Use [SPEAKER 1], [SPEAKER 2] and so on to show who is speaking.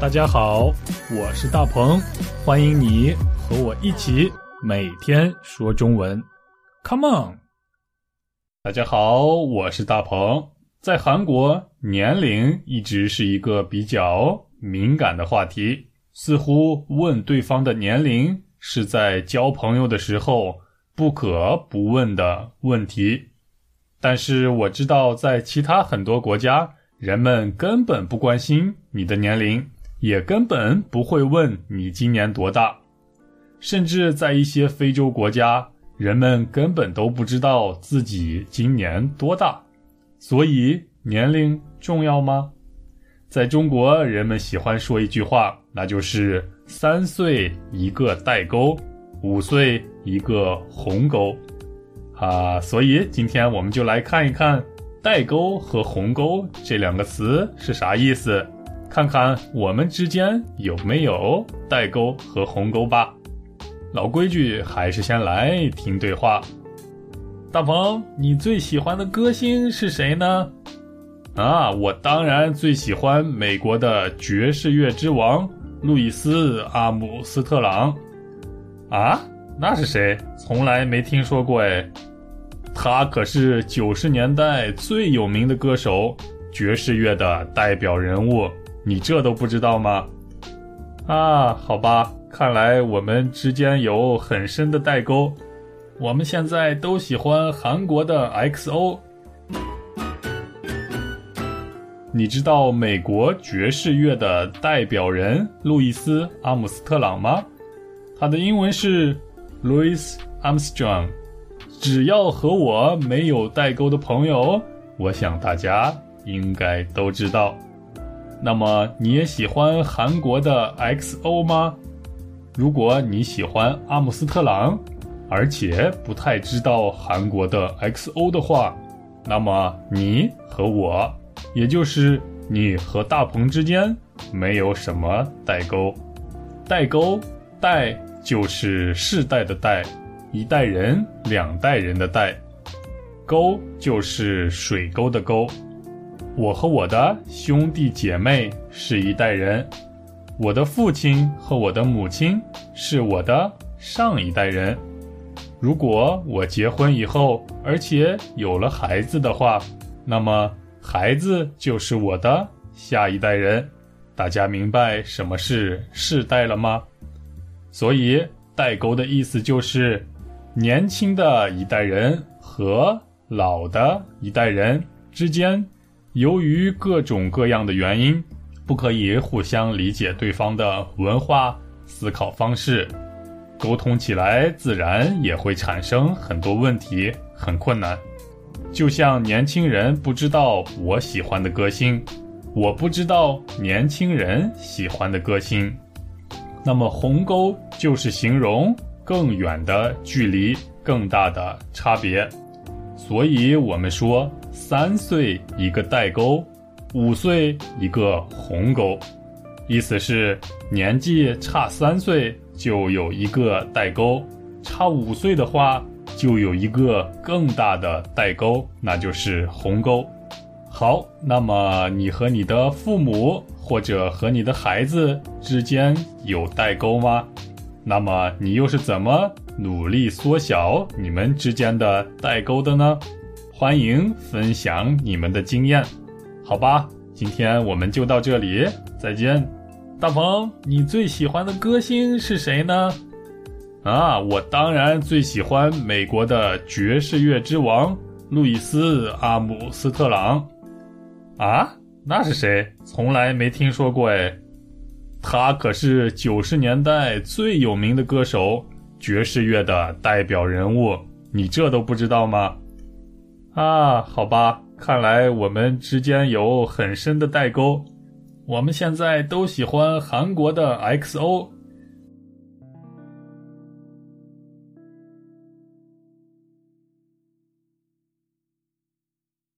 [SPEAKER 1] 大家好，我是大鹏，欢迎你和我一起每天说中文，Come on！大家好，我是大鹏。在韩国，年龄一直是一个比较敏感的话题，似乎问对方的年龄是在交朋友的时候不可不问的问题。但是我知道，在其他很多国家，人们根本不关心你的年龄。也根本不会问你今年多大，甚至在一些非洲国家，人们根本都不知道自己今年多大。所以，年龄重要吗？在中国，人们喜欢说一句话，那就是“三岁一个代沟，五岁一个鸿沟”。啊，所以今天我们就来看一看“代沟”和“鸿沟”这两个词是啥意思。看看我们之间有没有代沟和鸿沟吧。老规矩，还是先来听对话。大鹏，你最喜欢的歌星是谁呢？啊，我当然最喜欢美国的爵士乐之王路易斯·阿姆斯特朗。啊，那是谁？从来没听说过哎。他可是九十年代最有名的歌手，爵士乐的代表人物。你这都不知道吗？啊，好吧，看来我们之间有很深的代沟。我们现在都喜欢韩国的 XO。你知道美国爵士乐的代表人路易斯·阿姆斯特朗吗？他的英文是 Louis Armstrong。只要和我没有代沟的朋友，我想大家应该都知道。那么你也喜欢韩国的 XO 吗？如果你喜欢阿姆斯特朗，而且不太知道韩国的 XO 的话，那么你和我，也就是你和大鹏之间没有什么代沟。代沟，代就是世代的代，一代人、两代人的代，沟就是水沟的沟。我和我的兄弟姐妹是一代人，我的父亲和我的母亲是我的上一代人。如果我结婚以后，而且有了孩子的话，那么孩子就是我的下一代人。大家明白什么是世代了吗？所以代沟的意思就是年轻的一代人和老的一代人之间。由于各种各样的原因，不可以互相理解对方的文化、思考方式，沟通起来自然也会产生很多问题，很困难。就像年轻人不知道我喜欢的歌星，我不知道年轻人喜欢的歌星，那么鸿沟就是形容更远的距离、更大的差别。所以我们说。三岁一个代沟，五岁一个鸿沟，意思是年纪差三岁就有一个代沟，差五岁的话就有一个更大的代沟，那就是鸿沟。好，那么你和你的父母或者和你的孩子之间有代沟吗？那么你又是怎么努力缩小你们之间的代沟的呢？欢迎分享你们的经验，好吧？今天我们就到这里，再见。大鹏，你最喜欢的歌星是谁呢？啊，我当然最喜欢美国的爵士乐之王路易斯·阿姆斯特朗。啊，那是谁？从来没听说过哎。他可是九十年代最有名的歌手，爵士乐的代表人物。你这都不知道吗？啊，好吧，看来我们之间有很深的代沟。我们现在都喜欢韩国的 XO。